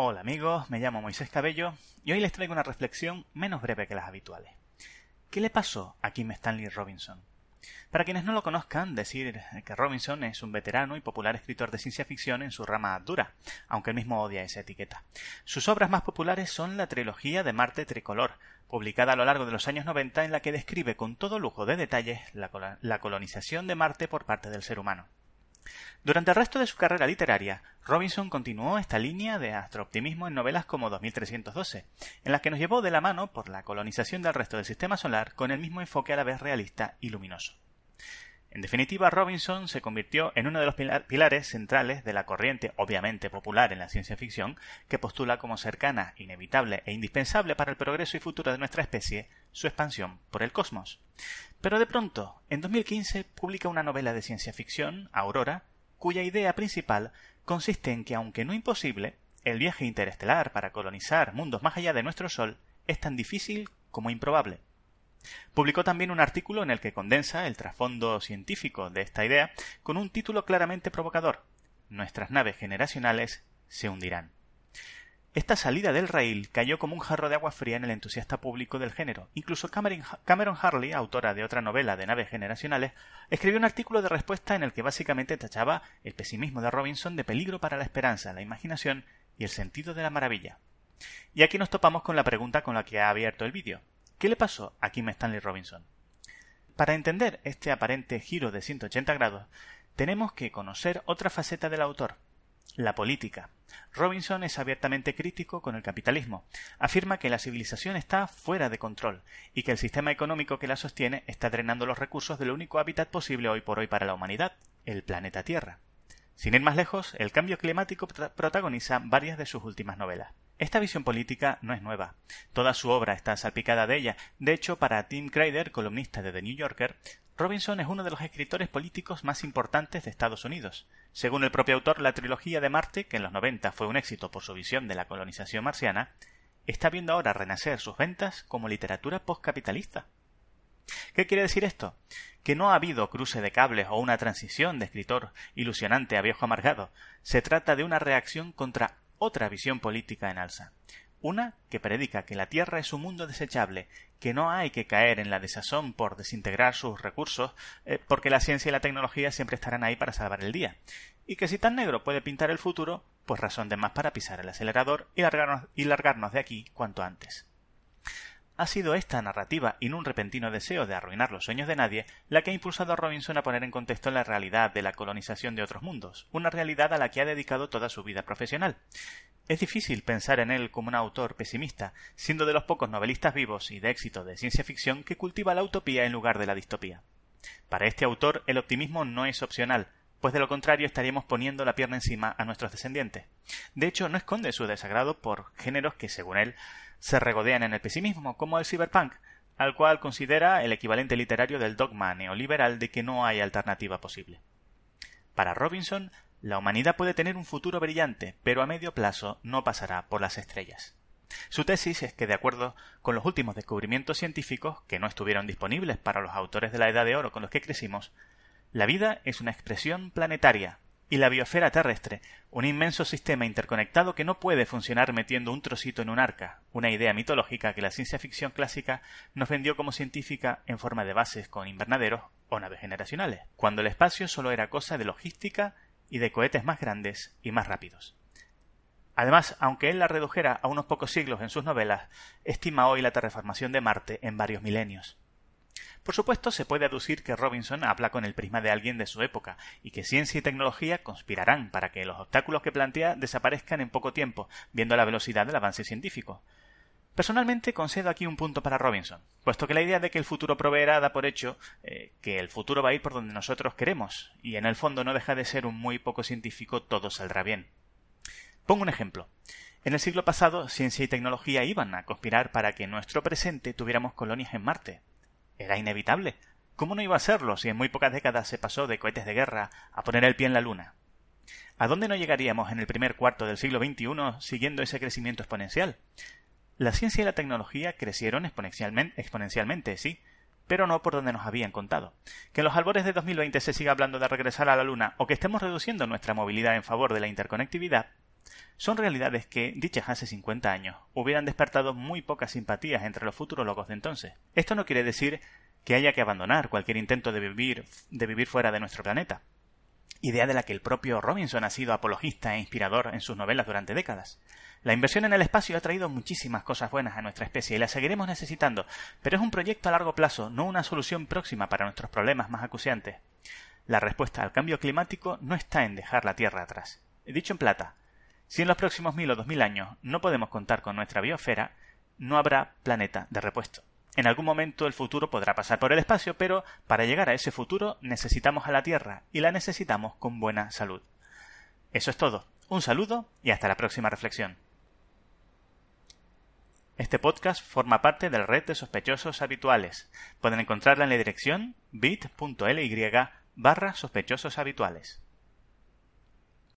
Hola amigos, me llamo Moisés Cabello y hoy les traigo una reflexión menos breve que las habituales. ¿Qué le pasó a Kim Stanley Robinson? Para quienes no lo conozcan, decir que Robinson es un veterano y popular escritor de ciencia ficción en su rama dura, aunque él mismo odia esa etiqueta. Sus obras más populares son la trilogía de Marte Tricolor, publicada a lo largo de los años 90 en la que describe con todo lujo de detalles la, colonización de Marte por parte del ser humano. Durante el resto de su carrera literaria, Robinson continuó esta línea de astrooptimismo en novelas como 2312, en las que nos llevó de la mano por la colonización del resto del sistema solar con el mismo enfoque a la vez realista y luminoso. En definitiva, Robinson se convirtió en uno de los pilares centrales de la corriente, obviamente popular en la ciencia ficción, que postula como cercana, inevitable e indispensable para el progreso y futuro de nuestra especie su expansión por el cosmos. Pero de pronto, en 2015, publica una novela de ciencia ficción, Aurora, cuya idea principal consiste en que, aunque no imposible, el viaje interestelar para colonizar mundos más allá de nuestro Sol es tan difícil como improbable. Publicó también un artículo en el que condensa el trasfondo científico de esta idea con un título claramente provocador Nuestras naves generacionales se hundirán. Esta salida del rail cayó como un jarro de agua fría en el entusiasta público del género. Incluso Cameron Harley, autora de otra novela de naves generacionales, escribió un artículo de respuesta en el que básicamente tachaba el pesimismo de Robinson de peligro para la esperanza, la imaginación y el sentido de la maravilla. Y aquí nos topamos con la pregunta con la que ha abierto el vídeo. ¿Qué le pasó a Kim Stanley Robinson? Para entender este aparente giro de 180 grados, tenemos que conocer otra faceta del autor, la política. Robinson es abiertamente crítico con el capitalismo. Afirma que la civilización está fuera de control y que el sistema económico que la sostiene está drenando los recursos del único hábitat posible hoy por hoy para la humanidad, el planeta Tierra. Sin ir más lejos, el cambio climático protagoniza varias de sus últimas novelas. Esta visión política no es nueva. Toda su obra está salpicada de ella. De hecho, para Tim Kreider, columnista de The New Yorker, Robinson es uno de los escritores políticos más importantes de Estados Unidos. Según el propio autor, la trilogía de Marte, que en los 90 fue un éxito por su visión de la colonización marciana, está viendo ahora renacer sus ventas como literatura postcapitalista. ¿Qué quiere decir esto? Que no ha habido cruce de cables o una transición de escritor ilusionante a viejo amargado. Se trata de una reacción contra otra visión política en alza. Una que predica que la Tierra es un mundo desechable, que no hay que caer en la desazón por desintegrar sus recursos, eh, porque la ciencia y la tecnología siempre estarán ahí para salvar el día, y que si tan negro puede pintar el futuro, pues razón de más para pisar el acelerador y largarnos, y largarnos de aquí cuanto antes. Ha sido esta narrativa y no un repentino deseo de arruinar los sueños de nadie la que ha impulsado a Robinson a poner en contexto la realidad de la colonización de otros mundos, una realidad a la que ha dedicado toda su vida profesional. Es difícil pensar en él como un autor pesimista, siendo de los pocos novelistas vivos y de éxito de ciencia ficción que cultiva la utopía en lugar de la distopía. Para este autor el optimismo no es opcional, pues de lo contrario estaríamos poniendo la pierna encima a nuestros descendientes. De hecho, no esconde su desagrado por géneros que, según él, se regodean en el pesimismo, como el cyberpunk, al cual considera el equivalente literario del dogma neoliberal de que no hay alternativa posible. Para Robinson, la humanidad puede tener un futuro brillante, pero a medio plazo no pasará por las estrellas. Su tesis es que, de acuerdo con los últimos descubrimientos científicos, que no estuvieron disponibles para los autores de la Edad de Oro con los que crecimos, la vida es una expresión planetaria, y la biosfera terrestre, un inmenso sistema interconectado que no puede funcionar metiendo un trocito en un arca, una idea mitológica que la ciencia ficción clásica nos vendió como científica en forma de bases con invernaderos o naves generacionales, cuando el espacio solo era cosa de logística y de cohetes más grandes y más rápidos. Además, aunque él la redujera a unos pocos siglos en sus novelas, estima hoy la terraformación de Marte en varios milenios. Por supuesto, se puede aducir que Robinson habla con el prisma de alguien de su época y que ciencia y tecnología conspirarán para que los obstáculos que plantea desaparezcan en poco tiempo, viendo la velocidad del avance científico. Personalmente concedo aquí un punto para Robinson, puesto que la idea de que el futuro proveerá da por hecho eh, que el futuro va a ir por donde nosotros queremos, y en el fondo no deja de ser un muy poco científico todo saldrá bien. Pongo un ejemplo. En el siglo pasado, ciencia y tecnología iban a conspirar para que en nuestro presente tuviéramos colonias en Marte, era inevitable. ¿Cómo no iba a serlo si en muy pocas décadas se pasó de cohetes de guerra a poner el pie en la Luna? ¿A dónde no llegaríamos en el primer cuarto del siglo XXI siguiendo ese crecimiento exponencial? La ciencia y la tecnología crecieron exponencialmente, exponencialmente, sí, pero no por donde nos habían contado. Que en los albores de 2020 se siga hablando de regresar a la Luna o que estemos reduciendo nuestra movilidad en favor de la interconectividad Son realidades que, dichas hace 50 años, hubieran despertado muy pocas simpatías entre los futurólogos de entonces. Esto no quiere decir que haya que abandonar cualquier intento de vivir, de vivir fuera de nuestro planeta, idea de la que el propio Robinson ha sido apologista e inspirador en sus novelas durante décadas. La inversión en el espacio ha traído muchísimas cosas buenas a nuestra especie y la seguiremos necesitando, pero es un proyecto a largo plazo, no una solución próxima para nuestros problemas más acuciantes. La respuesta al cambio climático no está en dejar la Tierra atrás. Dicho en plata, si en los próximos mil o dos mil años no podemos contar con nuestra biosfera, no habrá planeta de repuesto. En algún momento el futuro podrá pasar por el espacio, pero para llegar a ese futuro necesitamos a la Tierra y la necesitamos con buena salud. Eso es todo. Un saludo y hasta la próxima reflexión. Este podcast forma parte de la red de sospechosos habituales. Pueden encontrarla en la dirección bit.ly barra sospechosos habituales.